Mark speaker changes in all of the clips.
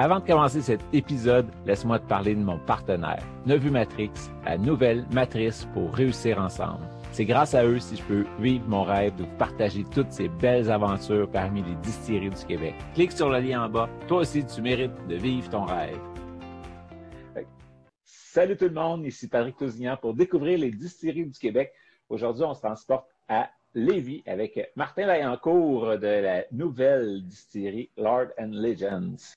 Speaker 1: Avant de commencer cet épisode, laisse-moi te parler de mon partenaire, Nevu Matrix, la nouvelle matrice pour réussir ensemble. C'est grâce à eux si je peux vivre mon rêve de vous partager toutes ces belles aventures parmi les distilleries du Québec. Clique sur le lien en bas. Toi aussi, tu mérites de vivre ton rêve. Salut tout le monde, ici Patrick Tousignan pour découvrir les distilleries du Québec. Aujourd'hui, on se transporte à Lévis avec Martin Vaillancourt de la nouvelle distillerie Lord and Legends.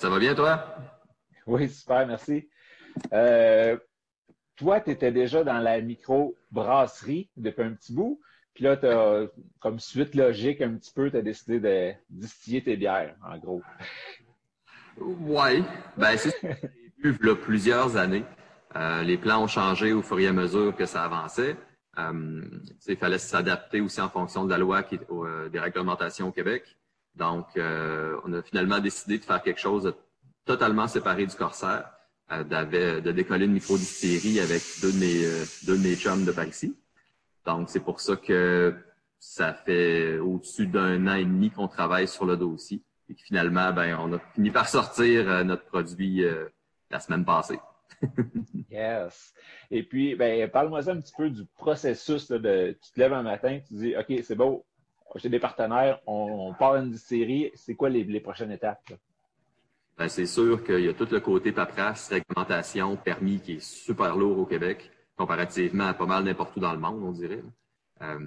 Speaker 2: Ça va bien, toi?
Speaker 1: Oui, super, merci. Euh, toi, tu étais déjà dans la micro-brasserie depuis un petit bout. Puis là, as, comme suite logique, un petit peu, tu as décidé de distiller tes bières, en gros.
Speaker 2: Oui. Ben, c'est vu il y a plusieurs années. Euh, les plans ont changé au fur et à mesure que ça avançait. Euh, il fallait s'adapter aussi en fonction de la loi qui, des réglementations au Québec. Donc, euh, on a finalement décidé de faire quelque chose de totalement séparé du Corsaire, euh, de décoller une micro-distillerie avec deux de mes, euh, deux de mes chums de par. Donc, c'est pour ça que ça fait au-dessus d'un an et demi qu'on travaille sur le dossier et que finalement, ben, on a fini par sortir euh, notre produit euh, la semaine passée.
Speaker 1: yes. Et puis, ben, parle-moi un petit peu du processus de tu te lèves un matin, tu dis OK, c'est beau, j'ai des partenaires, on, part d'une série. C'est quoi les, prochaines étapes?
Speaker 2: Ben, c'est sûr qu'il y a tout le côté paperasse, réglementation, permis qui est super lourd au Québec, comparativement à pas mal n'importe où dans le monde, on dirait. Euh,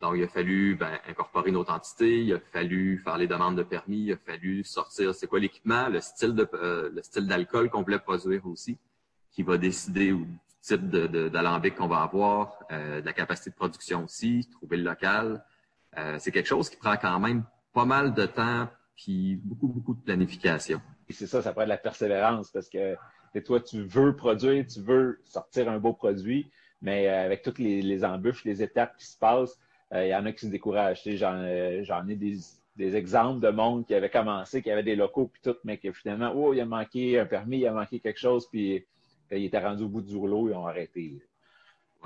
Speaker 2: donc, il a fallu ben, incorporer une autre entité, il a fallu faire les demandes de permis, il a fallu sortir c'est quoi l'équipement, le style euh, d'alcool qu'on voulait produire aussi, qui va décider du type d'alambic qu'on va avoir, euh, de la capacité de production aussi, trouver le local. Euh, c'est quelque chose qui prend quand même pas mal de temps puis beaucoup, beaucoup de planification.
Speaker 1: Et c'est ça, ça prend de la persévérance parce que toi, tu veux produire, tu veux sortir un beau produit, mais euh, avec toutes les, embûches, les étapes qui se passent, euh, il y en a qui se découragent. J'en, ai des, exemples de monde qui avaient commencé, qui avaient des locaux puis tout, mais qui finalement, oh, il a manqué un permis, il a manqué quelque chose, puis il était rendu au bout du rouleau, ils ont arrêté.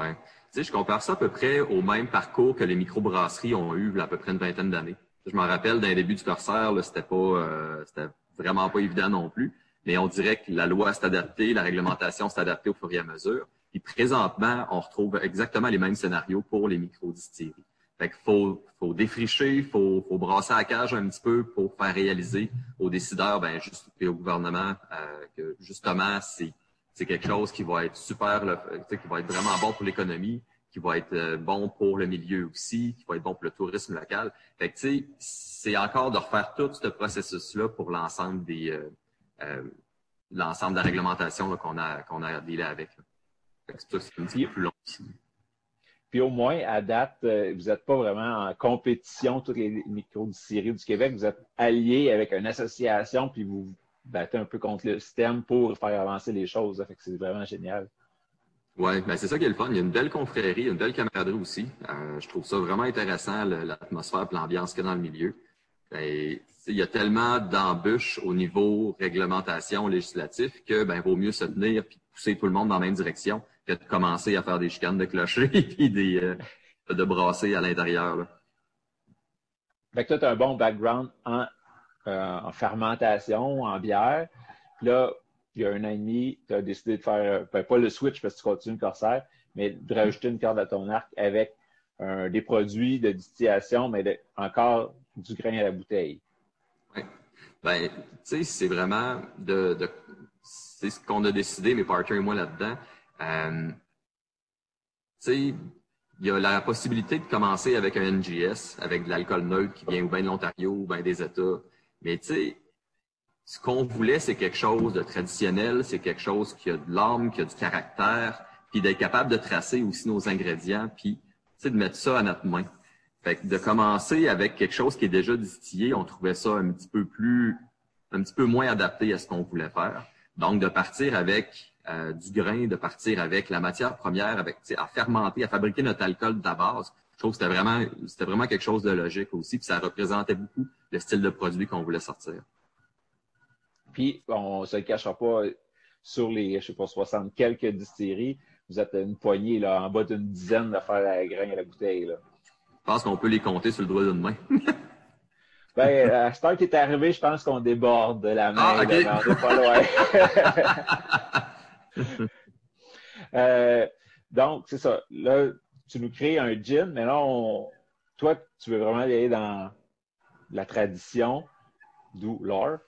Speaker 2: Ouais. Je compare ça à peu près au même parcours que les microbrasseries ont eu il à peu près une vingtaine d'années. Je m'en rappelle, d'un début du Corsaire, c'était pas, euh, c'était vraiment pas évident non plus. Mais on dirait que la loi s'est adaptée, la réglementation s'est adaptée au fur et à mesure. Puis présentement, on retrouve exactement les mêmes scénarios pour les micro-distilleries. Fait qu'il faut, faut défricher, il faut, faut brasser la cage un petit peu pour faire réaliser aux décideurs, ben, juste, et au gouvernement, euh, que justement, c'est c'est quelque chose qui va être super, qui va être vraiment bon pour l'économie, qui va être euh, bon pour le milieu aussi, qui va être bon pour le tourisme local. Fait que, c'est encore de refaire tout ce processus-là pour l'ensemble des, euh, euh, l'ensemble de la réglementation qu'on a, qu'on a avec. C'est un petit peu plus long
Speaker 1: Puis au moins, à date, vous n'êtes pas vraiment en compétition, toutes les micro-distilleries du Québec. Vous êtes alliés avec une association, puis vous battez un peu contre le système pour faire avancer les choses. C'est vraiment génial.
Speaker 2: Oui, ben c'est ça qui est le fun. Il y a une belle confrérie, une belle camaraderie aussi. Euh, je trouve ça vraiment intéressant, l'atmosphère et l'ambiance qu'il y a dans le milieu. Et, il y a tellement d'embûches au niveau réglementation législatif que ben vaut mieux se tenir et pousser tout le monde dans la même direction que de commencer à faire des chicanes de clocher et des, euh, de brasser à l'intérieur.
Speaker 1: Fait que toi, tu as un bon background en en fermentation, en bière. Puis là, il y a un an et demi, tu as décidé de faire, ben, pas le switch parce que tu continues le corsaire, mais de rajouter une corde à ton arc avec des produits de distillation, mais encore du grain à la bouteille.
Speaker 2: Oui. Ben, tu sais, c'est vraiment de, c'est ce qu'on a décidé, mes partenaires et moi là-dedans. Euh, tu sais, il y a la possibilité de commencer avec un NGS, avec de l'alcool neutre qui vient ou bien de l'Ontario ou bien des États. Mais tu sais, ce qu'on voulait, c'est quelque chose de traditionnel, c'est quelque chose qui a de l'âme, qui a du caractère, puis d'être capable de tracer aussi nos ingrédients, puis de mettre ça à notre main. Fait que de commencer avec quelque chose qui est déjà distillé, on trouvait ça un petit peu plus, un petit peu moins adapté à ce qu'on voulait faire. Donc, de partir avec euh, du grain, de partir avec la matière première, avec à fermenter, à fabriquer notre alcool de la base. Je trouve que c'était vraiment, c'était vraiment quelque chose de logique aussi, puis ça représentait beaucoup le style de produit qu'on voulait sortir.
Speaker 1: Puis, on ne se cachera pas sur les, je sais pas, 60 quelques distilleries, vous êtes une poignée, là, en bas d'une dizaine de faire la grain à la bouteille, là.
Speaker 2: Je pense qu'on peut les compter sur le doigt d'une main.
Speaker 1: ben, à ce temps qui est arrivé, je pense qu'on déborde de la main. Ah, okay. pas loin. euh, donc, c'est ça. Là, tu nous crées un gin, mais là, on... toi, tu veux vraiment aller dans la tradition, d'où l'or.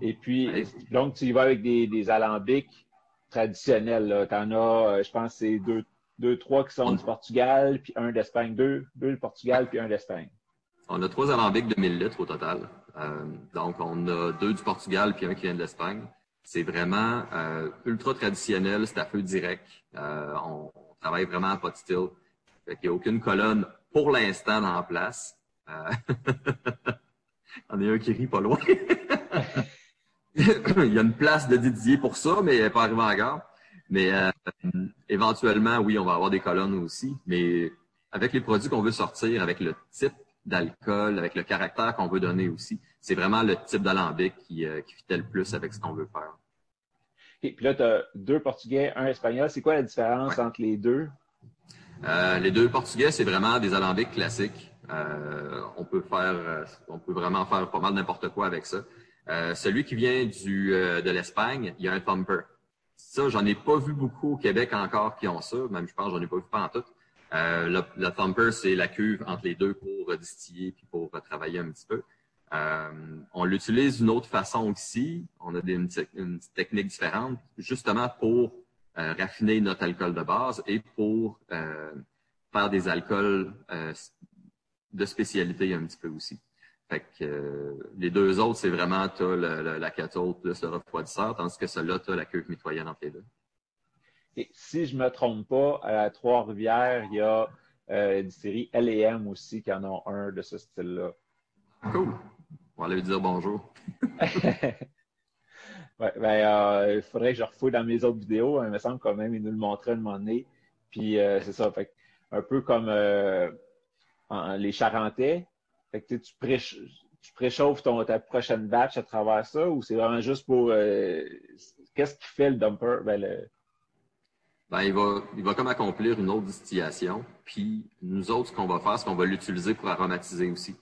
Speaker 1: Et puis, donc, tu y vas avec des, des alambics traditionnels. Tu en as, euh, je pense, c'est deux, deux, trois qui sont du Portugal, puis un d'Espagne. Deux, deux du Portugal, puis un d'Espagne.
Speaker 2: On a trois alambics de 1000 litres au total. Euh, donc, on a deux du Portugal, puis un qui vient de l'Espagne. C'est vraiment euh, ultra traditionnel, c'est à feu direct. Euh, on, travaille vraiment à pot still. Fait qu'il n'y a aucune colonne pour l'instant en place. Euh... on a un qui rit pas loin. Il y a une place de Didier pour ça, mais elle n'est pas arrivée encore. Mais euh, éventuellement, oui, on va avoir des colonnes aussi. Mais avec les produits qu'on veut sortir, avec le type d'alcool, avec le caractère qu'on veut donner aussi, c'est vraiment le type d'alambic qui, euh, qui le plus avec ce qu'on veut faire.
Speaker 1: Et puis là, tu as deux Portugais, un Espagnol. C'est quoi la différence entre les deux?
Speaker 2: Euh, les deux Portugais, c'est vraiment des alambics classiques. Euh, on peut faire, euh, on peut vraiment faire pas mal n'importe quoi avec ça. Euh, celui qui vient de l'Espagne, il y a un thumper. Ça, j'en ai pas vu beaucoup au Québec encore qui ont ça. Même, je pense, j'en ai pas vu pas en tout. Euh, le, thumper, c'est la cuve entre les deux pour distiller puis pour travailler un petit peu. On l'utilise d'une autre façon aussi. On a des, une, une technique différente, justement pour euh, raffiner notre alcool de base et pour euh, faire des alcools euh, de spécialité un petit peu aussi. Fait que les deux autres, c'est vraiment tu la, la cathode plus le refroidisseur, tandis que celui-là, tu as la cuve mitoyenne entre les deux.
Speaker 1: Et si je ne me trompe pas, à Trois-Rivières, il y a des séries L&M aussi qui en ont un de ce style-là.
Speaker 2: Cool. On va aller lui dire bonjour.
Speaker 1: ouais, ben, euh, il faudrait que je refouille dans mes autres vidéos. Hein. Il me semble quand même il nous le montrait un moment donné. Puis euh, c'est ça. Fait, un peu comme euh, les Charentais. Fait que tu, pré tu préchauffes ton, ta prochaine batch à travers ça ou c'est vraiment juste pour qu'est-ce qui fait le dumper? Ben,
Speaker 2: ben, il va, il va comme accomplir une autre distillation. Puis nous autres, ce qu'on va faire, c'est qu'on va l'utiliser pour aromatiser aussi.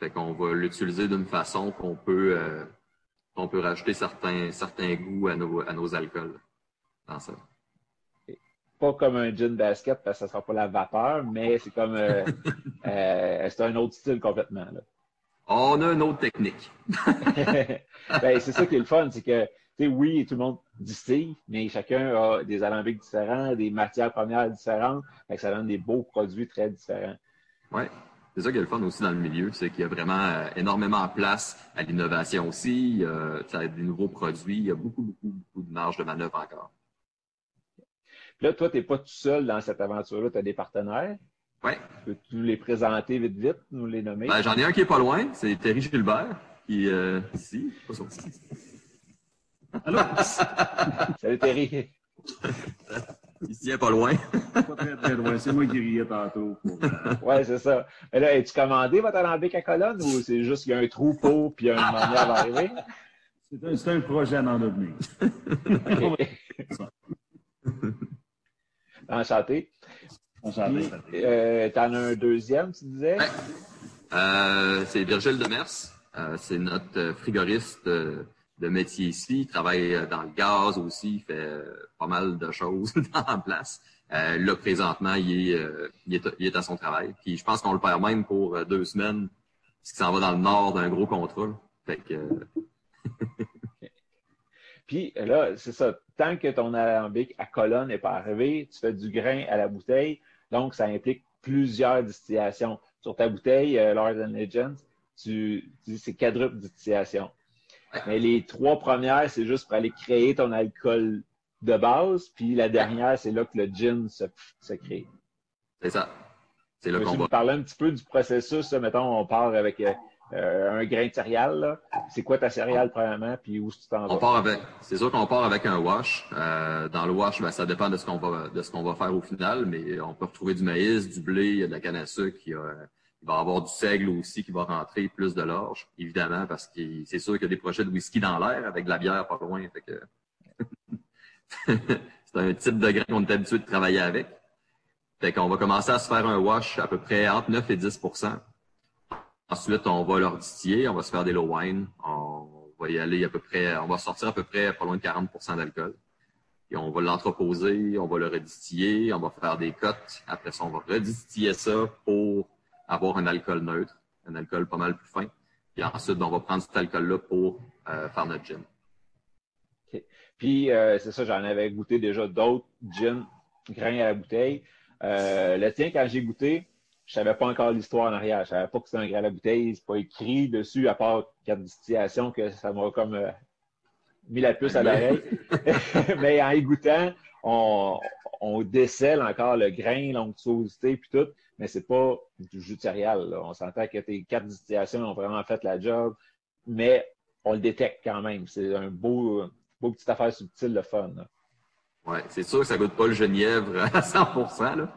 Speaker 2: Fait qu'on va l'utiliser d'une façon qu'on peut qu'on peut rajouter certains, certains goûts à nos, à nos alcools dans ça
Speaker 1: pas comme un gin basket parce que ça sera pas la vapeur, mais c'est comme euh, euh, c'est un autre style complètement. Là.
Speaker 2: On a une autre technique.
Speaker 1: ben, c'est ça qui est le fun, c'est que tu sais, oui, tout le monde distille, mais chacun a des alambics différents, des matières premières différentes, fait que ça donne des beaux produits très différents.
Speaker 2: Oui, c'est ça qui est le fun aussi dans le milieu, c'est qu'il y a vraiment euh, énormément de place à l'innovation aussi, il y a des nouveaux produits, il y a beaucoup, beaucoup, beaucoup de marge de manœuvre encore.
Speaker 1: Là, toi, tu n'es pas tout seul dans cette aventure-là, tu as des partenaires.
Speaker 2: Oui.
Speaker 1: Peux-tu les présenter vite, vite, nous les nommer?
Speaker 2: Ben, J'en ai un qui est pas loin, c'est Terry Gilbert, qui euh, ici, pas sorti.
Speaker 1: Allô? Salut Terry.
Speaker 2: Il tient pas loin.
Speaker 3: pas très, très loin. C'est moi qui riais tantôt. Pour...
Speaker 1: Euh, ouais, c'est ça. Mais là, as-tu commandé votre alambic à colonne ou c'est juste qu'il y a un troupeau puis une manière d'arriver?
Speaker 3: C'est un, un, projet à en devenir.
Speaker 1: Enchanté.
Speaker 3: Enchanté.
Speaker 1: Euh, T'en as un deuxième, tu disais?
Speaker 2: Ouais. Euh, c'est Virgile Demers. Euh, c'est notre frigoriste de métier ici. Il travaille dans le gaz aussi. Il fait pas mal de choses en place. Euh, là, présentement, il est, est, à son travail. Puis je pense qu'on le perd même pour deux semaines, parce qu'il s'en va dans le nord d'un gros contrat. Fait que,
Speaker 1: Puis là, c'est ça. Tant que ton alambic à colonne n'est pas arrivé, tu fais du grain à la bouteille. Donc, ça implique plusieurs distillations. Sur ta bouteille, euh, Lord and Legends, tu, tu dis c'est quadruple distillation. Mais les trois premières, c'est juste pour aller créer ton alcool de base. Puis la dernière, c'est là que le gin se, se crée.
Speaker 2: c'est ça. C'est le combat.
Speaker 1: nous parler un petit peu du processus? Mettons, on part avec euh, euh, un grain de céréales. C'est quoi ta céréale, premièrement, puis où est-ce que tu t'en
Speaker 2: On
Speaker 1: vas?
Speaker 2: part avec, c'est sûr qu'on part avec un wash. Euh, dans le wash, ben, ça dépend de ce qu'on va, de ce qu'on va faire au final, mais on peut retrouver du maïs, du blé, il y a de la canne à sucre, il, y a- il va y avoir du seigle aussi qui va rentrer, plus de l'orge, évidemment, parce que c'est sûr qu'il y a des projets de whisky dans l'air avec de la bière pas loin. C'est un type de grain qu'on est habitué de travailler avec. Fait qu'on va commencer à se faire un wash à peu près entre 9 et 10 Ensuite, on va leur distiller, on va se faire des low wine. On va y aller à peu près, on va sortir à peu près pas loin de 40 d'alcool. Et on va l'entreposer, on va le redistiller, on va faire des cotes. Après ça, on va redistiller ça pour avoir un alcool neutre, un alcool pas mal plus fin. Puis ensuite, on va prendre cet alcool-là pour euh, faire notre gin.
Speaker 1: Puis, euh, c'est ça, j'en avais goûté déjà d'autres gin, grains à la bouteille. Euh, le tien, quand j'ai goûté, je savais pas encore l'histoire en arrière. Je savais pas que c'était un grain à la bouteille. C'est pas écrit dessus, à part quatre distillations, que ça m'a comme mis la puce à l'oreille. Mais en y goûtant, on, décèle encore le grain, l'onctuosité, puis tout. Mais c'est pas du jus de céréales. On s'entend que tes quatre distillations ont vraiment fait la job. Mais on le détecte quand même. C'est un beau, beau petite affaire subtile, le fun.
Speaker 2: Ouais, c'est sûr que ça goûte pas le genièvre à 100%, là.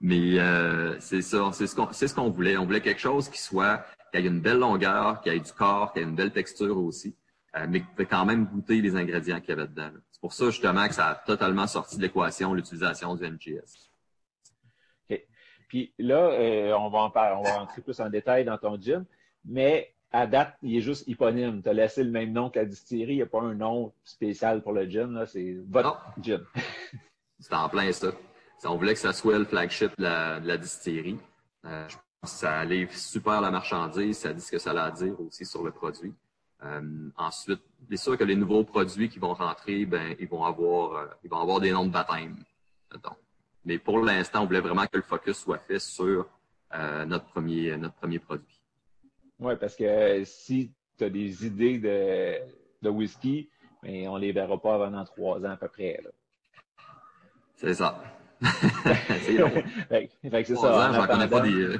Speaker 2: Mais euh, c'est ça, c'est ce qu'on voulait. On voulait quelque chose qui soit qui ait une belle longueur, qui ait du corps, qui ait une belle texture aussi, euh, mais qui peut quand même goûter les ingrédients qu'il y avait dedans. C'est pour ça justement que ça a totalement sorti de l'équation l'utilisation du NGS.
Speaker 1: Puis là, euh, on va en parler, on va rentrer plus en détail dans ton gin, mais à date, il est juste éponyme. Tu as laissé le même nom que la distillerie. Il n'y a pas un nom spécial pour le là. C'est votre gin.
Speaker 2: C'était en plein ça. On voulait que ça soit le flagship de la, de la distillerie. Euh, je pense que ça livre super la marchandise, ça dit ce que ça a à dire aussi sur le produit. Euh, ensuite, c'est sûr que les nouveaux produits qui vont rentrer, ben, ils vont avoir, euh, ils vont avoir des noms de baptême. Mais pour l'instant, on voulait vraiment que le focus soit fait sur euh, notre premier, notre premier produit.
Speaker 1: Oui, parce que si tu as des idées de, de whisky, mais on ne les verra pas avant dans trois ans à peu près.
Speaker 2: C'est ça. c'est
Speaker 1: ça.
Speaker 2: ans,
Speaker 1: en
Speaker 2: pas des.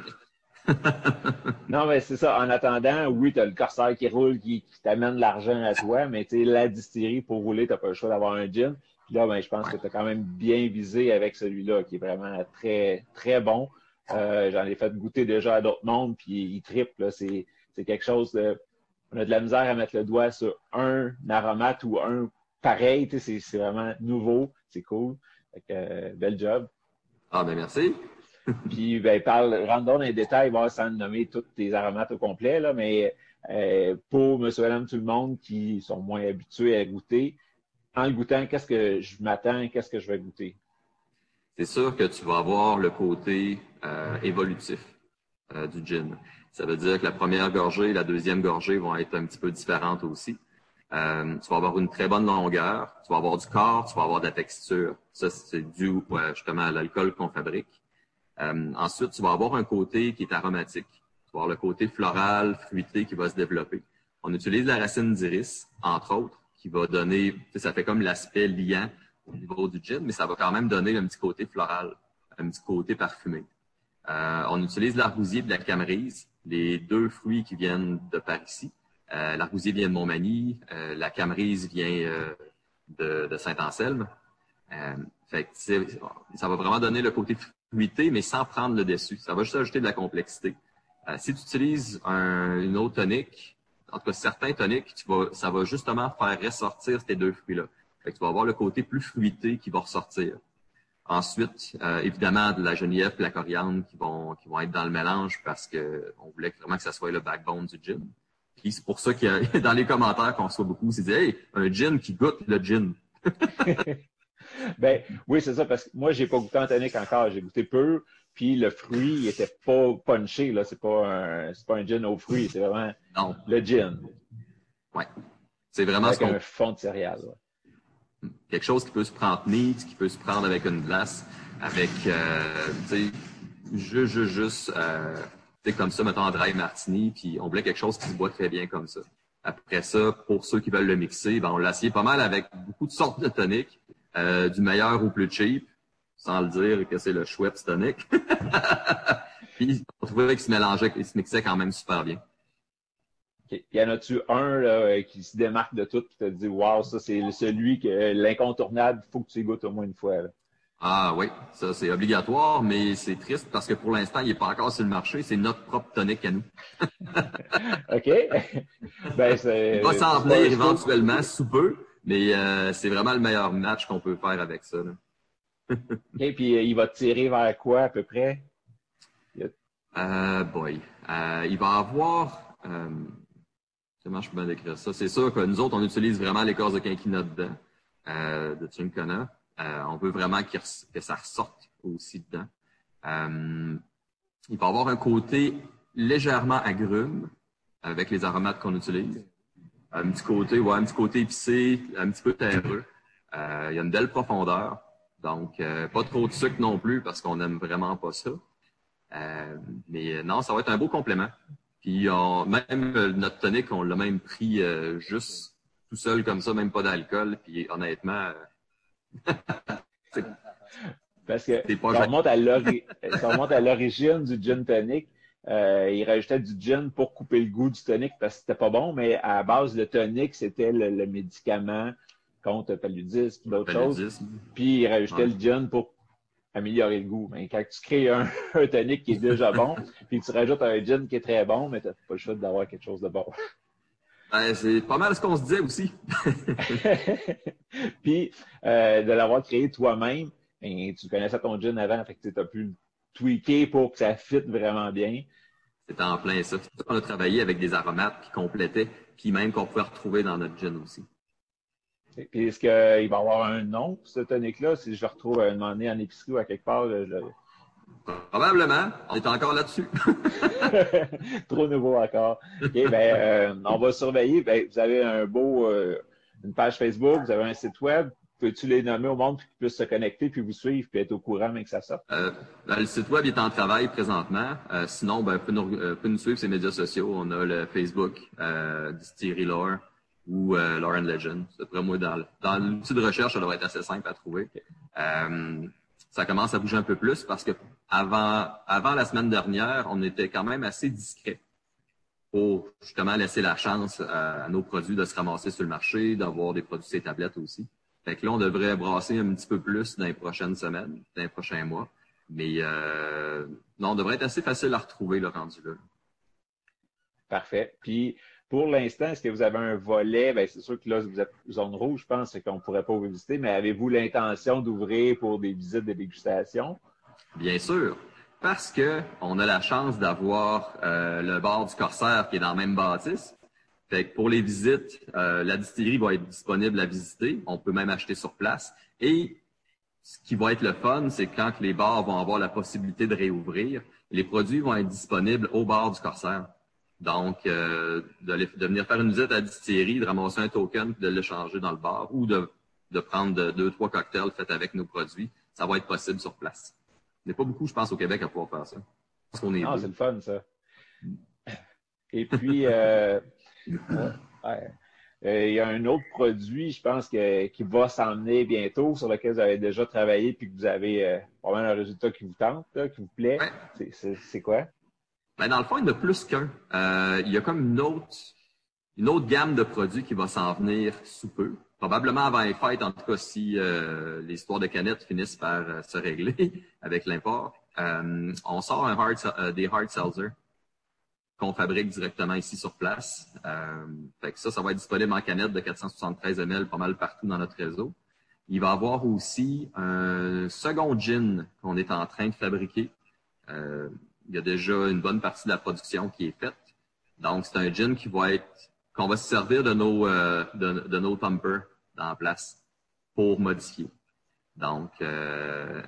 Speaker 1: Non, mais c'est ça. En attendant, oui, tu as le corsaire qui roule, qui, qui t'amène l'argent à toi, mais tu la distillerie, pour rouler, tu n'as pas le choix d'avoir un gin. Puis là, ben, je pense que tu as quand même bien visé avec celui-là, qui est vraiment très, très bon. Euh, J'en ai fait goûter déjà à d'autres mondes, puis il triple. là. C'est quelque chose de. On a de la misère à mettre le doigt sur un aromate ou un pareil. c'est vraiment nouveau. C'est cool. Fait que, euh, bel job.
Speaker 2: Ah ben merci.
Speaker 1: Puis, ben, parle, rentre dans les détails, sans nommer tous tes aromates au complet, là, mais euh, pour monsieur, madame, tout le monde qui sont moins habitués à goûter, en le goûtant, qu'est-ce que je m'attends, qu'est-ce que je vais goûter?
Speaker 2: c'est sûr que tu vas avoir le côté euh, évolutif euh, du gin. Ça veut dire que la première gorgée et la deuxième gorgée vont être un petit peu différentes aussi. Tu vas avoir une très bonne longueur, tu vas avoir du corps, tu vas avoir de la texture. Ça, c'est dû justement à l'alcool qu'on fabrique. Euh, ensuite, tu vas avoir un côté qui est aromatique. Tu vas avoir le côté floral, fruité qui va se développer. On utilise la racine d'iris, entre autres, qui va donner, ça fait comme l'aspect liant au niveau du gin, mais ça va quand même donner un petit côté floral, un petit côté parfumé. Euh, on utilise l'argousier de la camerise, les deux fruits qui viennent de par ici. Euh, l'argousier vient de Montmagny, euh, la camerise vient de, Saint-Anselme. Fait que, ça va vraiment donner le côté mais sans prendre le dessus. Ça va juste ajouter de la complexité. Euh, si tu utilises un, une eau tonique, en tout cas certains toniques, ça va justement faire ressortir ces deux fruits-là. Que tu vas avoir le côté plus fruité qui va ressortir. Ensuite, euh, évidemment, de la genièvre et la coriandre qui vont, être dans le mélange parce que on voulait vraiment que ça soit le backbone du gin. Puis c'est pour ça a dans les commentaires qu'on reçoit beaucoup, c'est dit Hey, un gin qui goûte le gin.
Speaker 1: Ben oui, c'est ça, parce que moi, j'ai pas goûté en tonique encore, j'ai goûté peu, puis le fruit, il était pas punché, là. C'est pas un c'est pas un gin aux fruits, c'est vraiment
Speaker 2: Non.
Speaker 1: le gin.
Speaker 2: Ouais. C'est vraiment
Speaker 1: Avec
Speaker 2: ce qu'on
Speaker 1: un fond de céréales. ouais.
Speaker 2: quelque chose qui peut se prendre neat, qui peut se prendre avec une glace, avec, euh, tu sais, juste, juste, juste, euh, sais, comme ça, mettons, un dry martini, puis on voulait quelque chose qui se boit très bien comme ça. Après ça, pour ceux qui veulent le mixer, ben, on l'a essayé pas mal avec beaucoup de sortes de toniques, euh, du meilleur au plus cheap, sans le dire que c'est le Schweppes tonic. puis on trouvait qu'il se mélangeait, qu'il se mixait quand même super bien.
Speaker 1: OK. Y en a-tu un là, euh, qui se démarque de tout, qui te dit Waouh, ça c'est celui que l'incontournable, il faut que tu y goûtes au moins une fois. là.
Speaker 2: Ah oui, ça c'est obligatoire, mais c'est triste parce que pour l'instant, il n'est pas encore sur le marché. C'est notre propre tonique à nous.
Speaker 1: OK? ben.
Speaker 2: Il va s'en venir éventuellement sous peu, mais euh, c'est vraiment le meilleur match qu'on peut faire avec ça.
Speaker 1: OK, puis euh, il va tirer vers quoi à peu près?
Speaker 2: Euh, boy. Il va avoir. Comment je peux bien décrire ça? C'est sûr que nous autres, on utilise vraiment l'écorce de quinquina dedans, de Chincona. Euh, on veut vraiment que ça ressorte aussi dedans. Il va avoir un côté légèrement agrume avec les aromates qu'on utilise. Un petit côté, ouais, un petit côté épicé, un petit peu terreux. Euh, il y a une belle profondeur. Donc, euh, pas trop de sucre non plus parce qu'on n'aime vraiment pas ça. Euh, mais non, ça va être un beau complément. Puis on, même notre tonique, on l'a même pris euh, juste tout seul comme ça, même pas d'alcool. Puis honnêtement, euh,
Speaker 1: Parce que
Speaker 2: pas
Speaker 1: ça remonte à ça remonte à l'origine du gin tonic. Euh, il rajoutait du gin pour couper le goût du tonic parce que c'était pas bon, mais à la base, le tonic, c'était le, le médicament contre le paludisme et d'autres choses. Puis il rajoutait
Speaker 2: Ouais.
Speaker 1: le gin pour améliorer le goût. Mais quand tu crées un, un tonic qui est déjà bon, puis tu rajoutes un gin qui est très bon, mais tu n'as pas le choix d'avoir quelque chose de bon.
Speaker 2: Ben, c'est pas mal ce qu'on se disait aussi.
Speaker 1: puis euh, de l'avoir créé toi-même, ben, tu connaissais ton gin avant, fait que tu as pu le tweaker pour que ça fitte vraiment bien.
Speaker 2: C'était en plein ça. On a travaillé avec des aromates qui complétaient, puis même qu'on pouvait retrouver dans notre gin aussi.
Speaker 1: Puis est-ce qu'il va y avoir un nom, ce tonic-là, si je le retrouve à un moment donné en épicerie ou à quelque part, je-
Speaker 2: Probablement, on est encore là-dessus.
Speaker 1: Trop nouveau encore. OK, ben, euh, on va surveiller. Ben, vous avez un beau, euh, une page Facebook, vous avez un site web. Peux-tu les nommer au monde pour qu'ils puissent se connecter puis vous suivre puis être au courant mais que ça sorte?
Speaker 2: Euh, ben, le site web est en travail présentement. Euh, sinon, ben, peut nous, euh, peut nous suivre sur les médias sociaux. On a le Facebook, Distillery Lore ou and Legend. D'après moi, dans, dans l'outil de recherche, ça devrait être assez simple à trouver. Ça commence à bouger un peu plus parce que avant, avant la semaine dernière, on était quand même assez discret pour justement laisser la chance à, à nos produits de se ramasser sur le marché, d'avoir des produits sur les tablettes aussi. Fait que là, on devrait brasser un petit peu plus dans les prochaines semaines, dans les prochains mois. Mais euh, non, on devrait être assez facile à retrouver le rendu là.
Speaker 1: Parfait. Puis pour l'instant, est-ce que vous avez un volet? Ben, c'est sûr que là, vous êtes zone rouge, je pense, c'est qu'on ne pourrait pas vous visiter, mais avez-vous l'intention d'ouvrir pour des visites de dégustation?
Speaker 2: Bien sûr, parce que on a la chance d'avoir euh, le bar du Corsaire qui est dans la même bâtisse. Fait que pour les visites, euh, la distillerie va être disponible à visiter. On peut même acheter sur place. Et ce qui va être le fun, c'est quand les bars vont avoir la possibilité de réouvrir, les produits vont être disponibles au bar du Corsaire. Donc, euh, de, venir faire une visite à la distillerie, de ramasser un token, de l'échanger dans le bar, ou de, de prendre de- deux, trois cocktails faits avec nos produits, ça va être possible sur place. Il n'y a pas beaucoup, je pense, au Québec à pouvoir faire ça. Parce qu'on est
Speaker 1: Non,
Speaker 2: deux.
Speaker 1: c'est le fun, ça. Et puis, euh, ouais. Euh, il y a un autre produit, je pense, que, qui va s'emmener bientôt, sur lequel vous avez déjà travaillé, puis que vous avez euh, probablement un résultat qui vous tente, là, qui vous plaît.
Speaker 2: Ouais.
Speaker 1: C'est- quoi?
Speaker 2: Ben, dans le fond, il y en a plus qu'un. Euh, il y a comme une autre, une autre gamme de produits qui va s'en venir sous peu. Probablement avant les fêtes, en tout cas, si euh, les histoires de canettes finissent par euh, se régler avec l'import. On sort un hard, des hard seltzer qu'on fabrique directement ici sur place. Euh, fait que ça, ça va être disponible en canette de 473 ml pas mal partout dans notre réseau. Il va y avoir aussi un second gin qu'on est en train de fabriquer. Euh, il y a déjà une bonne partie de la production qui est faite. Donc, c'est un gin qui va être qu'on va se servir de nos euh, de, nos dans la place pour modifier. Donc, euh,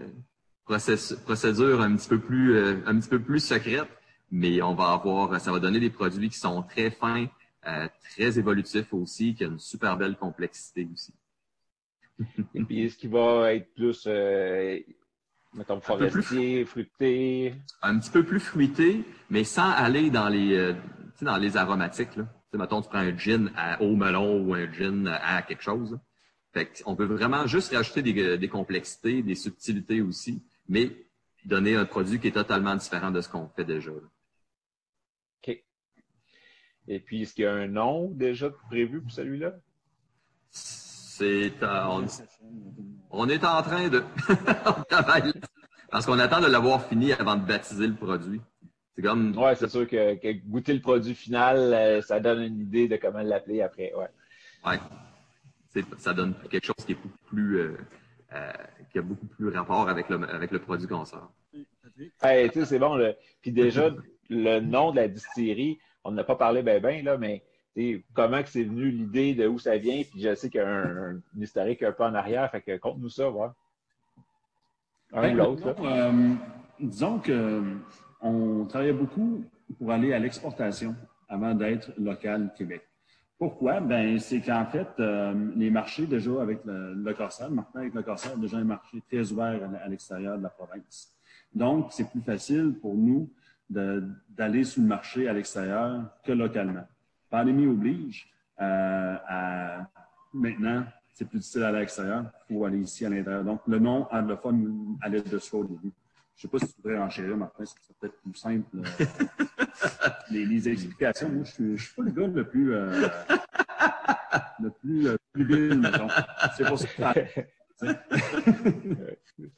Speaker 2: procédure un petit peu plus euh, un petit peu plus secrète, mais on va avoir ça va donner des produits qui sont très fins, euh, très évolutif aussi, qui a une super belle complexité aussi.
Speaker 1: Et puis, est-ce qu'il va être plus, euh, mettons, forestier, fruité?
Speaker 2: Un petit peu plus fruité, mais sans aller dans les, euh, dans les aromatiques. Là. mettons, tu prends un gin à eau melon ou un gin à quelque chose. Fait on peut vraiment juste rajouter des, des, complexités, des subtilités aussi, mais donner un produit qui est totalement différent de ce qu'on fait déjà.
Speaker 1: OK. Et puis, est-ce qu'il y a un nom déjà prévu pour celui-là?
Speaker 2: C'est on, on, est en train de parce qu'on attend de l'avoir fini avant de baptiser le produit.
Speaker 1: C'est comme. Ouais, c'est sûr que, que, goûter le produit final, euh, ça donne une idée de comment l'appeler après. Ouais.
Speaker 2: Ouais ça donne quelque chose qui est beaucoup plus euh, euh, qui a beaucoup plus rapport avec le, avec le produit qu'on sort.
Speaker 1: Hey, c'est bon. Puis déjà, le nom de la distillerie, on n'a pas parlé bien, bien, là, mais comment que c'est venu l'idée de où ça vient, puis je sais qu'il y a un, historique un peu en arrière, fait que conte-nous ça, voir.
Speaker 3: Un ben, ou l'autre. Euh, disons que on travaillait beaucoup pour aller à l'exportation avant d'être local Québec. Pourquoi? Ben, c'est qu'en fait, euh, les marchés, déjà avec le, le Corsair, maintenant avec le Corsair, déjà un marché très ouvert à, l'extérieur de la province. Donc, c'est plus facile pour nous d'aller sur le marché à l'extérieur que localement. Pandémie oblige. Euh, à, maintenant, c'est plus difficile à l'extérieur. Il faut aller ici à l'intérieur. Donc, le nom anglophone allait de soi au début. Je ne sais pas si tu voudrais enchérir, Martin, c'est peut-être plus simple. Euh, les, explications, moi, je ne suis, pas le gars le plus, euh, le plus, euh, plus mettons. C'est pour ça que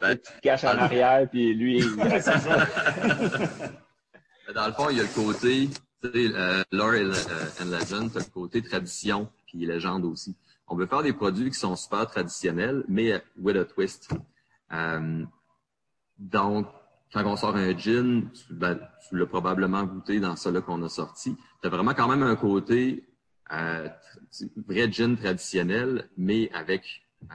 Speaker 1: ben, tu te caches en arrière, puis lui, il...
Speaker 2: Dans le fond, il y a le côté, tu sais, euh, Lore and Legend, tu le côté tradition, puis légende aussi. On veut faire des produits qui sont super traditionnels, mais with a twist. Euh, donc, quand on sort un gin, tu, ben, l'as probablement goûté dans celui qu'on a sorti. Tu as vraiment quand même un côté euh, vrai gin traditionnel, mais avec, euh,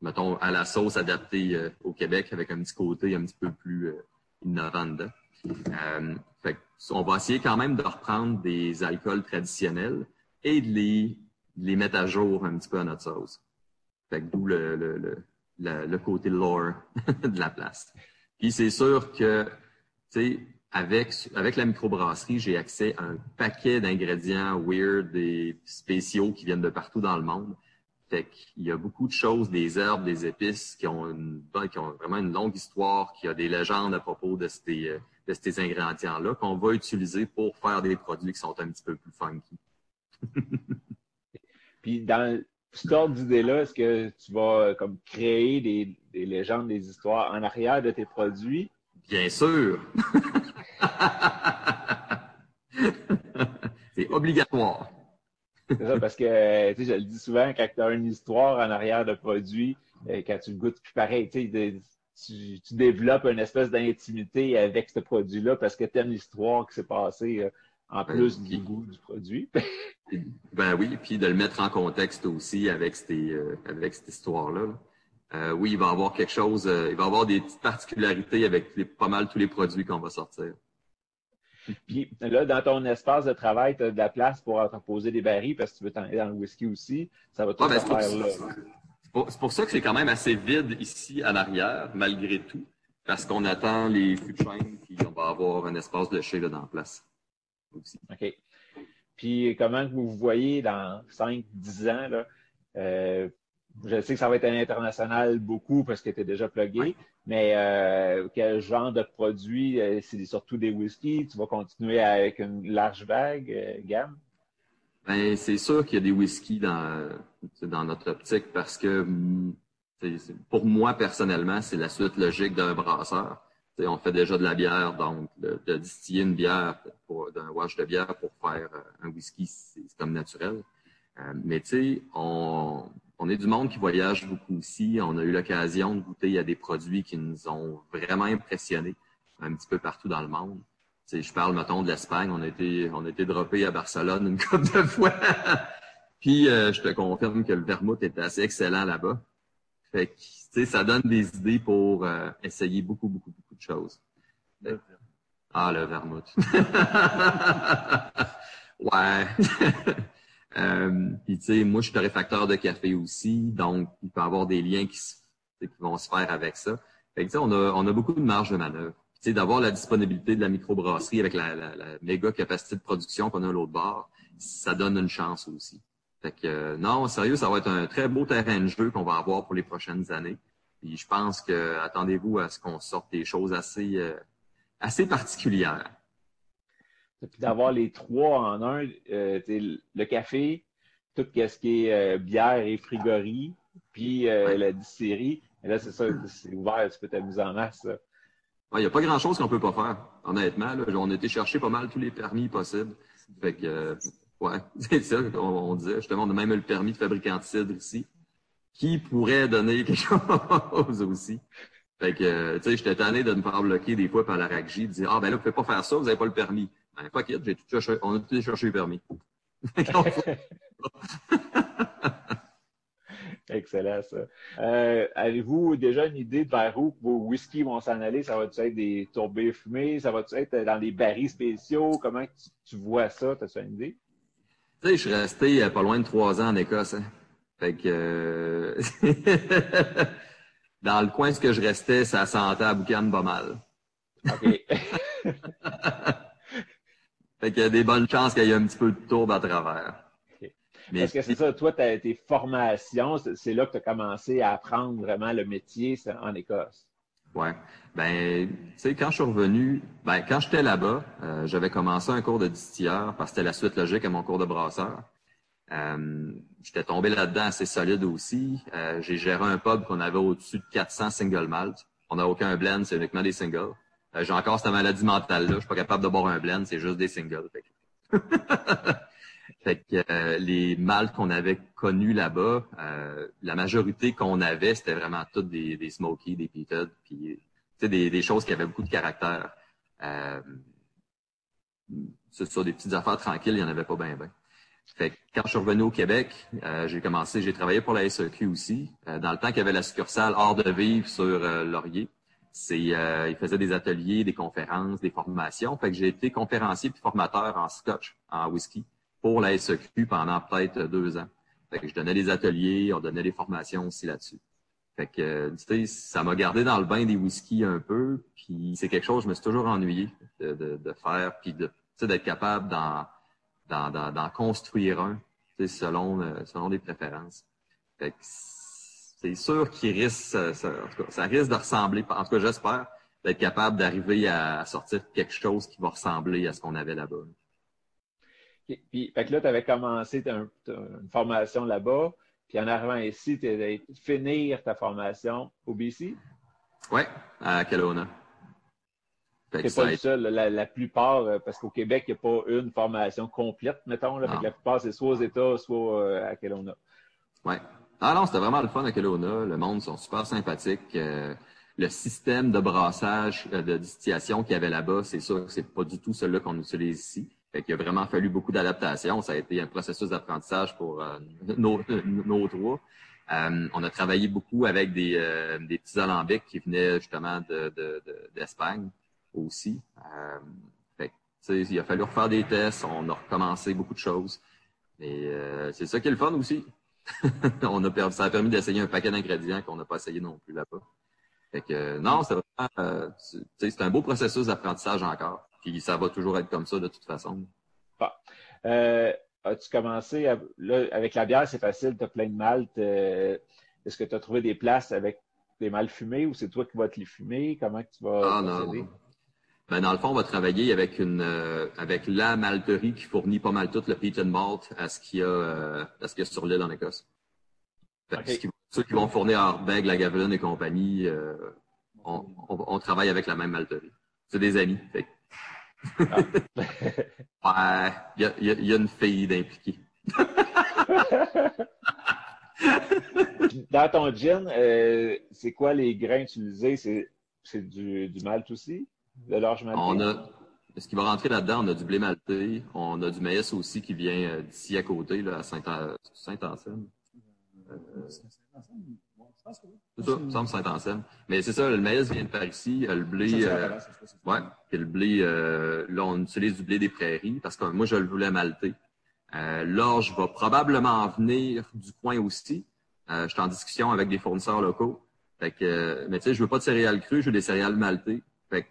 Speaker 2: mettons, à la sauce adaptée euh, au Québec, avec un petit côté un petit peu plus euh, innovant. Euh, fait, on va essayer quand même de reprendre des alcools traditionnels et de les, les mettre à jour un petit peu à notre sauce. D'où le, le, le le, côté lore de la place. Puis c'est sûr que, tu sais, avec, avec la microbrasserie, j'ai accès à un paquet d'ingrédients weird et spéciaux qui viennent de partout dans le monde. Fait qu'il y a beaucoup de choses, des herbes, des épices qui ont, une, qui ont vraiment une longue histoire, qui a des légendes à propos de ces, de ces ingrédients-là qu'on va utiliser pour faire des produits qui sont un petit peu plus funky.
Speaker 1: Puis dans, cet ordre d'idée-là, est-ce que tu vas comme créer des, des, légendes, des histoires en arrière de tes produits?
Speaker 2: Bien sûr. C'est obligatoire.
Speaker 1: C'est ça, parce que tu sais, je le dis souvent, quand tu as une histoire en arrière de produit, euh, quand tu le goûtes plus pareil, tu, tu, tu développes une espèce d'intimité avec ce produit-là parce que tu aimes l'histoire qui s'est passée euh, en plus du goût du produit.
Speaker 2: ben oui, puis de le mettre en contexte aussi avec, ces, euh, avec cette histoire-là. Euh, oui, il va y avoir quelque chose, euh, il va y avoir des petites particularités avec pas mal tous les produits qu'on va sortir.
Speaker 1: Puis là, dans ton espace de travail, tu as de la place pour entreposer des barils parce que tu veux t'en aller dans le whisky aussi. Ça va tout
Speaker 2: ben, faire là. C'est pour, ça que c'est quand même assez vide ici à l'arrière, malgré tout, parce qu'on attend les fûts de puis on va avoir un espace de chez là dans la place.
Speaker 1: OK. Puis comment vous voyez dans 5-10 ans, là, euh, je sais que ça va être un international beaucoup parce que tu es déjà plugué, mais euh, quel genre de produit? Euh, c'est surtout des whiskies? Tu vas continuer avec une large vague, gamme?
Speaker 2: Ben, c'est sûr qu'il y a des whiskies dans, dans notre optique parce que mm, pour moi, personnellement, c'est la suite logique d'un brasseur on fait déjà de la bière, donc de, distiller une bière d'un wash de bière pour faire euh, un whisky, c'est comme naturel. Euh, mais tu sais, on est du monde qui voyage beaucoup aussi. On a eu l'occasion de goûter à des produits qui nous ont vraiment impressionnés un petit peu partout dans le monde. Je parle, mettons, de l'Espagne. On a été, on a été droppé à Barcelone une couple de fois. Puis, euh, je te confirme que le vermouth est assez excellent là-bas. Fait que, tu sais, ça donne des idées pour euh, essayer beaucoup, beaucoup, beaucoup de choses. ah, le vermouth. Ouais. euh, puis tu sais, moi, je suis torréfacteur de café aussi, donc il peut y avoir des liens qui, qui vont se faire avec ça. Fait que, on, a, on a beaucoup de marge de manœuvre. D'avoir la disponibilité de la microbrasserie avec la, la, la méga capacité de production qu'on a à l'autre bord, ça donne une chance aussi. Fait que euh, non, sérieux, ça va être un très beau terrain de jeu qu'on va avoir pour les prochaines années. Puis je pense que attendez-vous à ce qu'on sorte des choses assez euh, assez particulières.
Speaker 1: Puis d'avoir les trois en un, euh, le café, tout ce qui est bière et frigorie, puis la distillerie. Et là, c'est ça, c'est ouvert, tu peux t'amuser en masse.
Speaker 2: Il n'y a pas grand-chose qu'on peut pas faire, honnêtement. Là. On a été chercher pas mal tous les permis possibles. Fait que, ouais, c'est ça qu'on on disait. Justement, on a même le permis de fabricant de cidre ici, qui pourrait donner quelque chose aussi. Fait que, tu sais, j'étais tanné de me faire bloquer des fois par la RACJ, de dire, ah, ben là, vous pouvez pas faire ça, vous n'avez pas le permis. Ben, fuck it, j'ai tout cherché, on a tout cherché le permis.
Speaker 1: Excellent, ça. Euh, Avez-vous déjà une idée de vers où vos whisky vont s'en aller? Ça va-tu être des tourbés fumés? Ça va-tu être dans des barils spéciaux? Comment tu, tu vois ça? T'as-tu une idée?
Speaker 2: Tu sais, je suis resté euh, pas loin de trois ans en Écosse. Hein. Fait que... Euh, dans le coin ce que je restais, ça sentait à boucan pas mal. OK. fait qu'il y a des bonnes chances qu'il y ait un petit peu de tourbe à travers.
Speaker 1: Mais Parce que c'est ça, toi, as, tes formations, c'est là que tu as commencé à apprendre vraiment le métier en Écosse.
Speaker 2: Ouais. Ben, tu sais, quand je suis revenu, ben, quand j'étais là-bas, euh, j'avais commencé un cours de distilleur parce que c'était la suite logique à mon cours de brasseur. Euh, J'étais tombé là-dedans assez solide aussi. Euh, j'ai géré un pub qu'on avait au-dessus de 400 single malt. On n'a aucun blend, c'est uniquement des singles. J'ai encore cette maladie mentale-là. Je suis pas capable de boire un blend, c'est juste des singles. Fait que, euh, les maltes qu'on avait connus là-bas, la majorité qu'on avait, c'était vraiment toutes des, des des peated, puis des, choses qui avaient beaucoup de caractère. c'est ça, des petites affaires tranquilles, il n'y en avait pas bien, bien. Fait que quand je suis revenu au Québec, euh, j'ai commencé, j'ai travaillé pour la SEQ aussi. Euh, dans le temps qu'il y avait la succursale hors de vivre sur euh, Laurier, c'est, il faisait des ateliers, des conférences, des formations. Fait que j'ai été conférencier puis formateur en scotch, en whisky, pour la SEQ pendant peut-être deux ans. Fait que je donnais des ateliers, on donnait des formations aussi là-dessus. Fait que, tu sais, ça m'a gardé dans le bain des whiskies un peu, puis c'est quelque chose que je me suis toujours ennuyé de, de, de faire, puis de, d'être capable d'en construire un selon, euh, selon des préférences. c'est sûr qu'il risque, ça risque de ressembler, en tout cas j'espère, d'être capable d'arriver à sortir quelque chose qui va ressembler à ce qu'on avait là-bas.
Speaker 1: Puis, fait que là, tu avais commencé une formation là-bas, puis en arrivant ici, tu allé finir ta formation au BC?
Speaker 2: Oui, à Kelowna.
Speaker 1: C'est pas le seul. La, plupart, euh, parce qu'au Québec, il n'y a pas une formation complète, mettons. Là, la plupart, c'est soit aux États, soit euh, à Kelowna.
Speaker 2: Oui. Ah non, c'était vraiment le fun à Kelowna. Le monde sont super sympathiques. Euh, le système de brassage, de distillation qu'il y avait là-bas, c'est sûr que c'est pas du tout celui-là qu'on utilise ici. Fait qu'il a vraiment fallu beaucoup d'adaptation. Ça a été un processus d'apprentissage pour nos, nos, trois. on a travaillé beaucoup avec des, des petits alambics qui venaient justement d'Espagne. De, aussi. Euh, il a fallu refaire des tests, on a recommencé beaucoup de choses. Mais euh, c'est ça qui est le fun aussi. on a ça a permis d'essayer un paquet d'ingrédients qu'on n'a pas essayé non plus là-bas. Fait que non, c'est vraiment euh, c'est un beau processus d'apprentissage encore. Puis ça va toujours être comme ça de toute façon.
Speaker 1: Euh, As-tu commencé avec la bière, c'est facile, tu as plein de malt. Est-ce que tu as trouvé des places avec des mâles fumés ou c'est toi qui vas te les fumer? Comment tu vas
Speaker 2: ah, procéder? Non. Ben, dans le fond, on va travailler avec une euh, avec la malterie qui fournit pas mal tout le peat and malt à ce qu'il y a euh, à ce qu'il y a sur l'île en Écosse. ceux qui vont fournir Ardbeg, la Gavelin et compagnie, euh, on, on, travaille avec la même malterie. C'est des amis. Fait. Ah. ouais, il y a, y a, une fille d'impliquer.
Speaker 1: Dans ton gin, c'est quoi les grains utilisés? C'est du, du malt aussi?
Speaker 2: On a, ce qui va rentrer là-dedans, on a du blé maltais, on a du maïs aussi qui vient euh, d'ici à côté, là, à Saint-Anselme. C'est ça, me semble Saint-Anselme. Mais c'est ça, le maïs vient de par ici, le blé. Euh, ouais, puis le blé, euh, là, on utilise du blé des prairies parce que moi, je le voulais malter. Euh, l'orge va probablement venir du coin aussi. Euh, je suis en discussion avec des fournisseurs locaux. Fait que, mais tu sais, je veux pas de céréales crues, je veux des céréales maltées. Fait que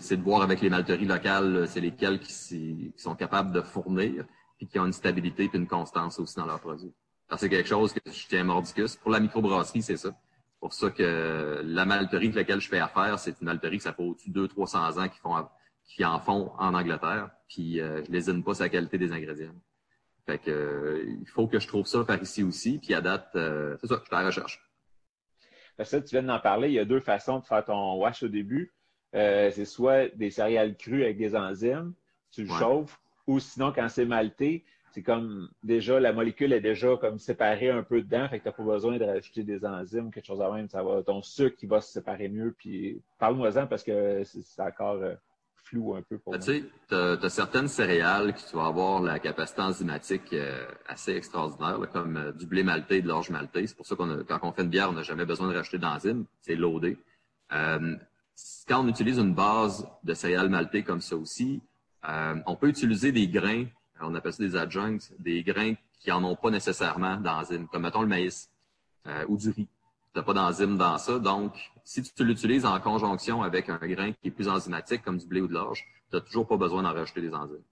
Speaker 2: c'est de voir avec les malteries locales, c'est lesquelles qui, sont capables de fournir, puis qui ont une stabilité et une constance aussi dans leurs produits. C'est quelque chose que je tiens mordicus. Pour la microbrasserie, c'est ça. C'est pour ça que la malterie avec laquelle je fais affaire, c'est une malterie que ça fait au-dessus de 200-300 ans qui font qui en font en Angleterre, puis euh, je lésine pas sa qualité des ingrédients. Fait que euh, il faut que je trouve ça par ici aussi, puis à date, euh, c'est ça, je suis à la recherche.
Speaker 1: ça, tu viens d'en parler, il y a deux façons de faire ton wash au début. Euh, c'est soit des céréales crues avec des enzymes, tu le chauffes, ou sinon, quand c'est malté, c'est comme déjà, la molécule est déjà comme séparée un peu dedans, fait que tu n'as pas besoin de rajouter des enzymes, quelque chose de même, ça va, ton sucre qui va se séparer mieux, puis parle-moi-en parce que c'est encore euh, flou un peu pour
Speaker 2: ben, Tu sais, tu as, certaines céréales qui vas avoir la capacité enzymatique euh, assez extraordinaire, comme du blé maltais et de l'orge maltais. C'est pour ça qu'on quand on fait une bière, on n'a jamais besoin de rajouter d'enzymes, c'est loadé. Quand on utilise une base de céréales maltées comme ça aussi, euh, on peut utiliser des grains, on appelle ça des adjuncts, des grains qui n'en ont pas nécessairement d'enzymes, comme mettons le maïs euh, ou du riz. Tu n'as pas d'enzymes dans ça. Donc, si tu l'utilises en conjonction avec un grain qui est plus enzymatique, comme du blé ou de l'orge, tu n'as toujours pas besoin d'en rajouter des enzymes.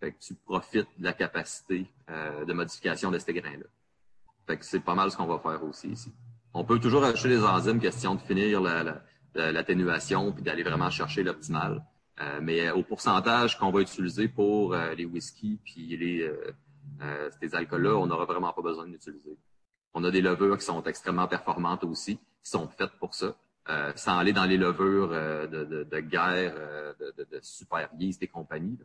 Speaker 2: Fait que tu profites de la capacité euh, de modification de ces grains-là. C'est pas mal ce qu'on va faire aussi ici. On peut toujours rajouter des enzymes, question de finir la l'atténuation puis d'aller vraiment chercher l'optimal. Euh, mais au pourcentage qu'on va utiliser pour euh, les whiskies puis les euh, ces alcools-là, on n'aura vraiment pas besoin d'utiliser. On a des levures qui sont extrêmement performantes aussi, qui sont faites pour ça. sans aller dans les levures de, de, de, guerre, de, de, super et compagnie.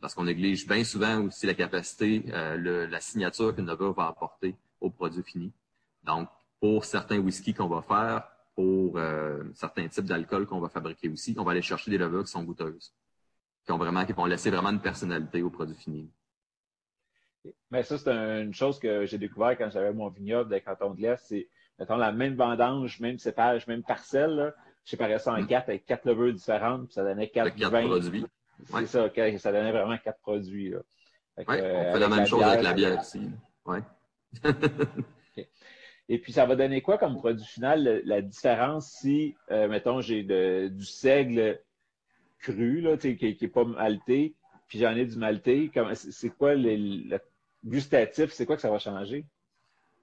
Speaker 2: parce qu'on néglige bien souvent aussi la capacité, la signature qu'une levure va apporter au produit fini. Donc, pour certains whiskies qu'on va faire, pour euh, certains types d'alcool qu'on va fabriquer aussi. On va aller chercher des levures qui sont goûteuses, qui ont vraiment, qui vont laisser vraiment une personnalité au produit fini.
Speaker 1: Mais ça, c'est une chose que j'ai découvert quand j'avais mon vignoble de canton de l'Est. C'est, mettons, la même vendange, même cépage, même parcelle. Là. Je séparais ça en mm. quatre avec quatre levures différentes, puis ça donnait quatre,
Speaker 2: quatre produits.
Speaker 1: C'est ça, ça donnait vraiment quatre produits. Là.
Speaker 2: on fait la même chose avec la bière aussi. Ouais.
Speaker 1: Et puis, ça va donner quoi comme produit final, la différence si, euh, mettons, j'ai du seigle cru, là, qui n'est pas malté, puis j'en ai du malté. C'est quoi le gustatif? C'est quoi que ça va changer?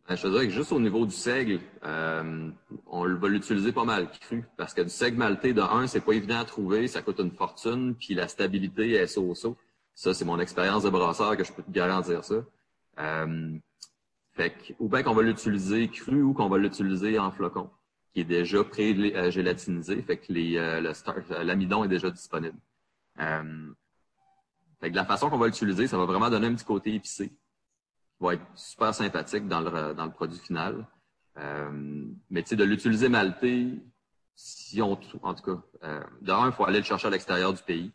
Speaker 2: Ben, je te dirais que juste au niveau du seigle, euh, on va l'utiliser pas mal cru. Parce que du seigle malté, de un, c'est pas évident à trouver, ça coûte une fortune, puis la stabilité est so-so. Ça, c'est mon expérience de brasseur que je peux te garantir ça. Euh, ou bien qu'on va l'utiliser cru ou qu'on va l'utiliser en flocon, qui est déjà pré-gélatinisé. Fait que euh, euh, l'amidon est déjà disponible. Euh, fait que la façon qu'on va l'utiliser, ça va vraiment donner un petit côté épicé. Qui va être super sympathique dans le, dans le produit final. mais tu sais, de l'utiliser malté, si on, en tout cas, euh, il faut aller le chercher à l'extérieur du pays.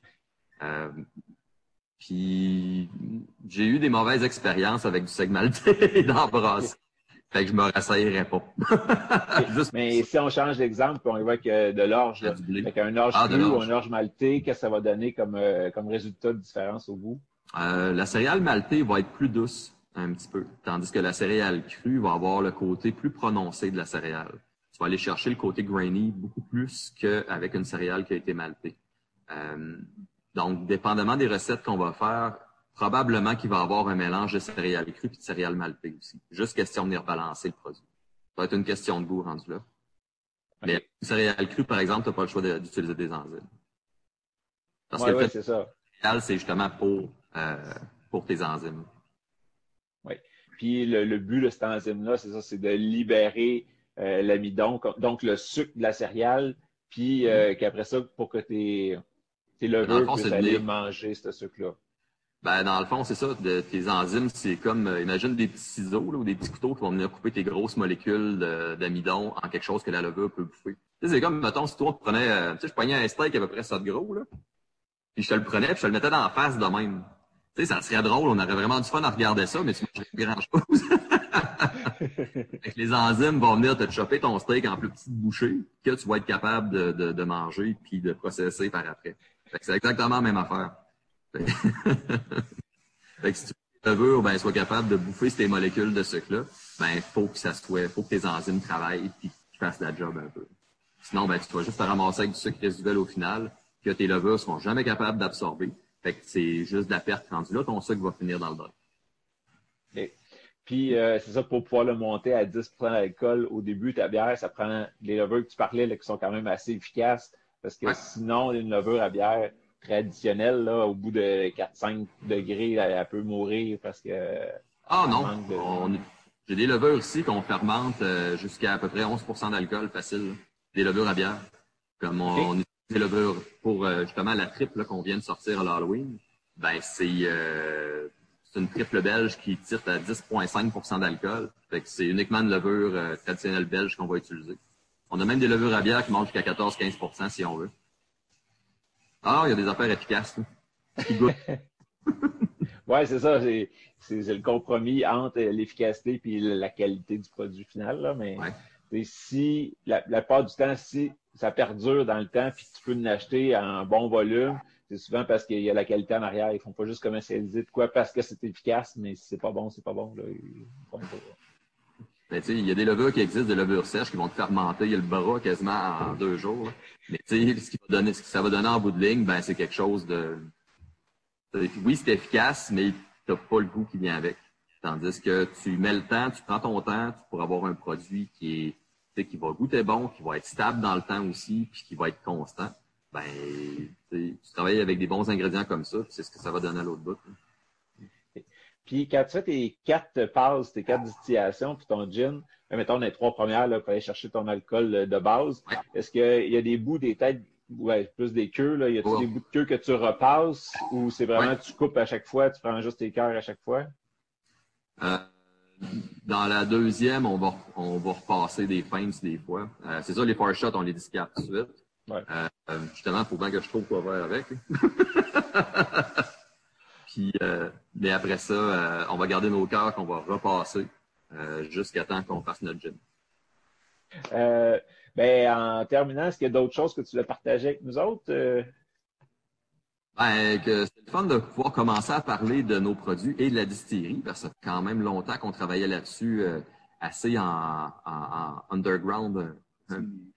Speaker 2: Puis j'ai eu des mauvaises expériences avec du segmalté dans Brasse. Fait que je me rassaillerais pas.
Speaker 1: Mais si on change d'exemple, on voit que de l'orge, avec un orge ah, ou un orge malté, qu'est-ce que ça va donner comme, euh, comme résultat de différence au goût?
Speaker 2: Euh, la céréale maltée va être plus douce un petit peu, tandis que la céréale crue va avoir le côté plus prononcé de la céréale. Tu vas aller chercher le côté grainy beaucoup plus qu'avec une céréale qui a été maltée. Euh, donc, dépendamment des recettes qu'on va faire, probablement qu'il va y avoir un mélange de céréales crues et de céréales maltées aussi. Juste question de venir balancer le produit. Ça va être une question de goût rendu là. Mais une céréale crue, par exemple, tu n'as pas le choix d'utiliser des enzymes.
Speaker 1: Parce que c'est ça.
Speaker 2: c'est justement pour, euh, pour tes enzymes.
Speaker 1: Oui. Puis le, but de cette enzyme-là, c'est ça, c'est de libérer euh, l'amidon, donc le sucre de la céréale, puis euh, mm-hmm. qu'après ça, pour que tes tes levures puissent aller manger ce sucre-là.
Speaker 2: Ben, dans le fond, c'est ça. tes enzymes, c'est comme, euh, imagine des petits ciseaux ou des petits couteaux qui vont venir couper tes grosses molécules d'amidon en quelque chose que la levure peut bouffer. c'est comme, mettons, si toi, tu prenais, euh, tu sais, je prenais un steak à peu près ça de gros, là, puis je te le prenais, puis je te le mettais dans la face de même. Tu sais, ça serait drôle, on aurait vraiment du fun à regarder ça, mais tu mangerais grand chose. les enzymes vont venir te choper ton steak en plus petites bouchées que tu vas être capable de, de, manger puis de processer par après. C'est exactement la même affaire. fait que si tu veux ben, sois capable de bouffer ces molécules de sucre-là, ben, faut que ça soit, faut que tes enzymes travaillent puis qu'ils fassent la job un peu. Sinon, ben, tu vas juste te ramasser avec du sucre résiduel au final que tes levures seront jamais capables d'absorber. Fait que c'est juste de la perte rendue là, ton sucre va finir dans le drap.
Speaker 1: Puis, euh, c'est ça, pour pouvoir le monter à 10% d'alcool au début, ta bière, ça prend les levures que tu parlais là, qui sont quand même assez efficaces. Parce que sinon, une levure à bière traditionnelle, là, au bout de 4-5 degrés, elle, peut mourir parce que.
Speaker 2: Ah non! J'ai des levures aussi qu'on fermente euh, jusqu'à à peu près 11% d'alcool facile. Des levures à bière. Comme on, utilise des levures pour euh, justement la triple qu'on vient de sortir à l'Halloween. Ben, c'est c'est une triple belge qui tire à 10,5% d'alcool. Fait que c'est uniquement une levure euh, traditionnelle belge qu'on va utiliser. On a même des levures à bière qui mangent jusqu'à 14-15% si on veut. Ah, il y a des affaires efficaces.
Speaker 1: oui, c'est ça. C'est, le compromis entre l'efficacité et la qualité du produit final. Là, mais si la, la plupart du temps, si ça perdure dans le temps puis tu peux l'acheter en bon volume, c'est souvent parce qu'il y a la qualité en arrière. Ils font pas juste commercialiser de quoi parce que c'est efficace, mais si c'est pas bon, c'est pas bon. Là,
Speaker 2: ben, il y a des levures qui existent, des levures sèches qui vont te fermenter le bras quasiment en deux jours. Mais ce, qui va donner, ce que ça va donner en bout de ligne, ben, c'est quelque chose de. Oui, c'est efficace, mais tu n'as pas le goût qui vient avec. Tandis que tu mets le temps, tu prends ton temps, tu pourras avoir un produit qui est qui va goûter bon, qui va être stable dans le temps aussi, puis qui va être constant ben, tu travailles avec des bons ingrédients comme ça, c'est ce que ça va donner à l'autre bout.
Speaker 1: Puis quand tu fais tes quatre passes, tes quatre distillations, puis ton gin, ben, mettons les trois premières là, pour aller chercher ton alcool de base, est-ce qu'il y a des bouts, des têtes, ouais, plus des queues, là, y a-t-il des bouts de queue que tu repasses ou c'est vraiment tu coupes à chaque fois, tu prends juste tes cœurs à chaque fois?
Speaker 2: Euh, dans la deuxième, on va, on va repasser des pints des fois. Euh, c'est ça, les fire shots, on les discarte tout de suite. Ouais. Euh, justement, pour bien que je trouve quoi faire avec. Puis, euh, mais après ça, euh, on va garder nos cœurs qu'on va repasser euh, jusqu'à temps qu'on fasse notre gym.
Speaker 1: ben, en terminant, est-ce qu'il y a d'autres choses que tu veux partager avec nous autres?
Speaker 2: Ben, que c'est le fun de pouvoir commencer à parler de nos produits et de la distillerie, parce que ça fait quand même longtemps qu'on travaillait là-dessus assez en, en, underground,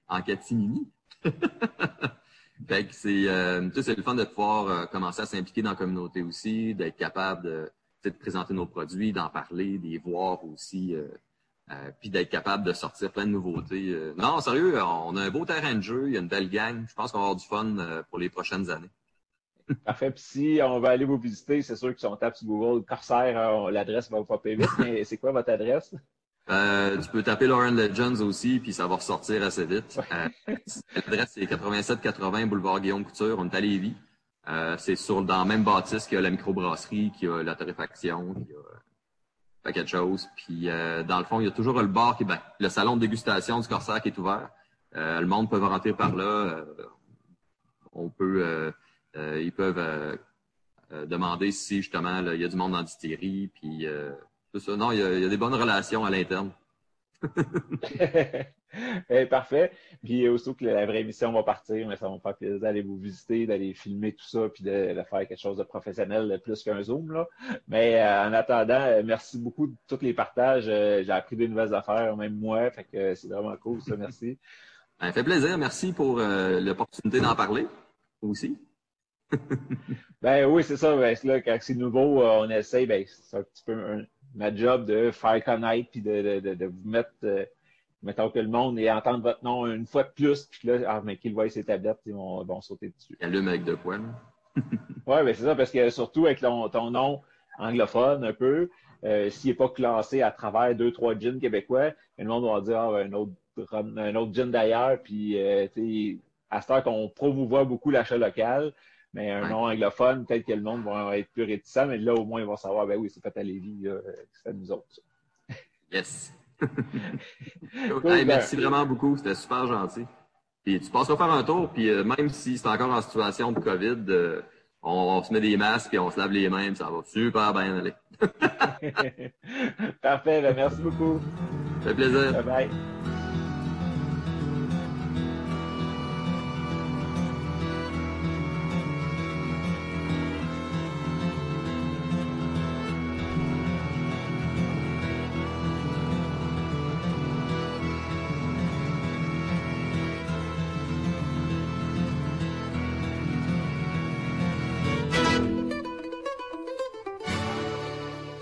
Speaker 2: en catimini. c'est euh, c'est le fun de pouvoir euh, commencer à s'impliquer dans la communauté aussi, d'être capable de, présenter nos produits, d'en parler, d'y voir aussi, euh, euh, puis d'être capable de sortir plein de nouveautés. non, sérieux, on a un beau terrain de jeu, il y a une belle gang. Je pense qu'on va avoir du fun pour les prochaines années.
Speaker 1: Parfait. Puis si on va aller vous visiter, c'est sûr que si on tape sur Google Corsair, l'adresse va vous popper vite, mais c'est quoi votre adresse?
Speaker 2: Euh, tu peux taper Lauren Legends aussi, puis ça va ressortir assez vite. Euh, L'adresse, c'est 8780 Boulevard Guillaume Couture. On est à Lévis. Euh, c'est sur dans la même bâtisse qu'il y a la microbrasserie, qu'il y a la torréfaction, qu'il y a un paquet de choses. Puis dans le fond, il y a toujours le bar qui ben, le salon de dégustation du Corsair qui est ouvert. le monde peut rentrer par là. on peut ils peuvent demander si justement il y a du monde dans la distillerie, puis non, il y, a, des bonnes relations à l'interne.
Speaker 1: Eh, parfait. Puis aussitôt que la vraie émission va partir, mais ça va me faire plaisir d'aller vous visiter, d'aller filmer tout ça, puis de, faire quelque chose de professionnel plus qu'un Zoom. Là. Mais euh, en attendant, euh, merci beaucoup de tous les partages. Euh, j'ai appris des nouvelles affaires, même moi. Fait que c'est vraiment cool, ça. Merci.
Speaker 2: Ça fait plaisir. Merci pour l'opportunité d'en parler aussi.
Speaker 1: ben oui, c'est ça. Ben, là, quand c'est nouveau, on essaye, ben, c'est un petit peu un, ma job de faire connaître puis de, de, de, vous mettre, euh, mettons que le monde et entendre votre nom une fois de plus, puis là, ah, mais qu'ils voient ses tablettes, ils vont, vont sauter dessus.
Speaker 2: Allume avec de quoi,
Speaker 1: Oui, ben c'est ça, parce que surtout avec ton, ton nom anglophone un peu, euh, s'il n'est pas classé à travers deux, trois jeans québécois, le monde va dire ah, un autre un autre gin d'ailleurs, puis euh, à ce temps qu'on promouvoit beaucoup l'achat local, mais un nom anglophone, peut-être que le monde va être plus réticent, mais là, au moins, ils vont savoir, ben oui, c'est fait à Lévis, c'est à nous autres.
Speaker 2: Yes. Ben merci vraiment beaucoup, c'était super gentil. Puis tu passeras faire un tour, puis euh, même si c'est encore en situation de COVID, euh, on, se met des masques et on se lave les mains, ça va super bien aller.
Speaker 1: Parfait, ben merci beaucoup.
Speaker 2: fait plaisir.
Speaker 1: Bye bye.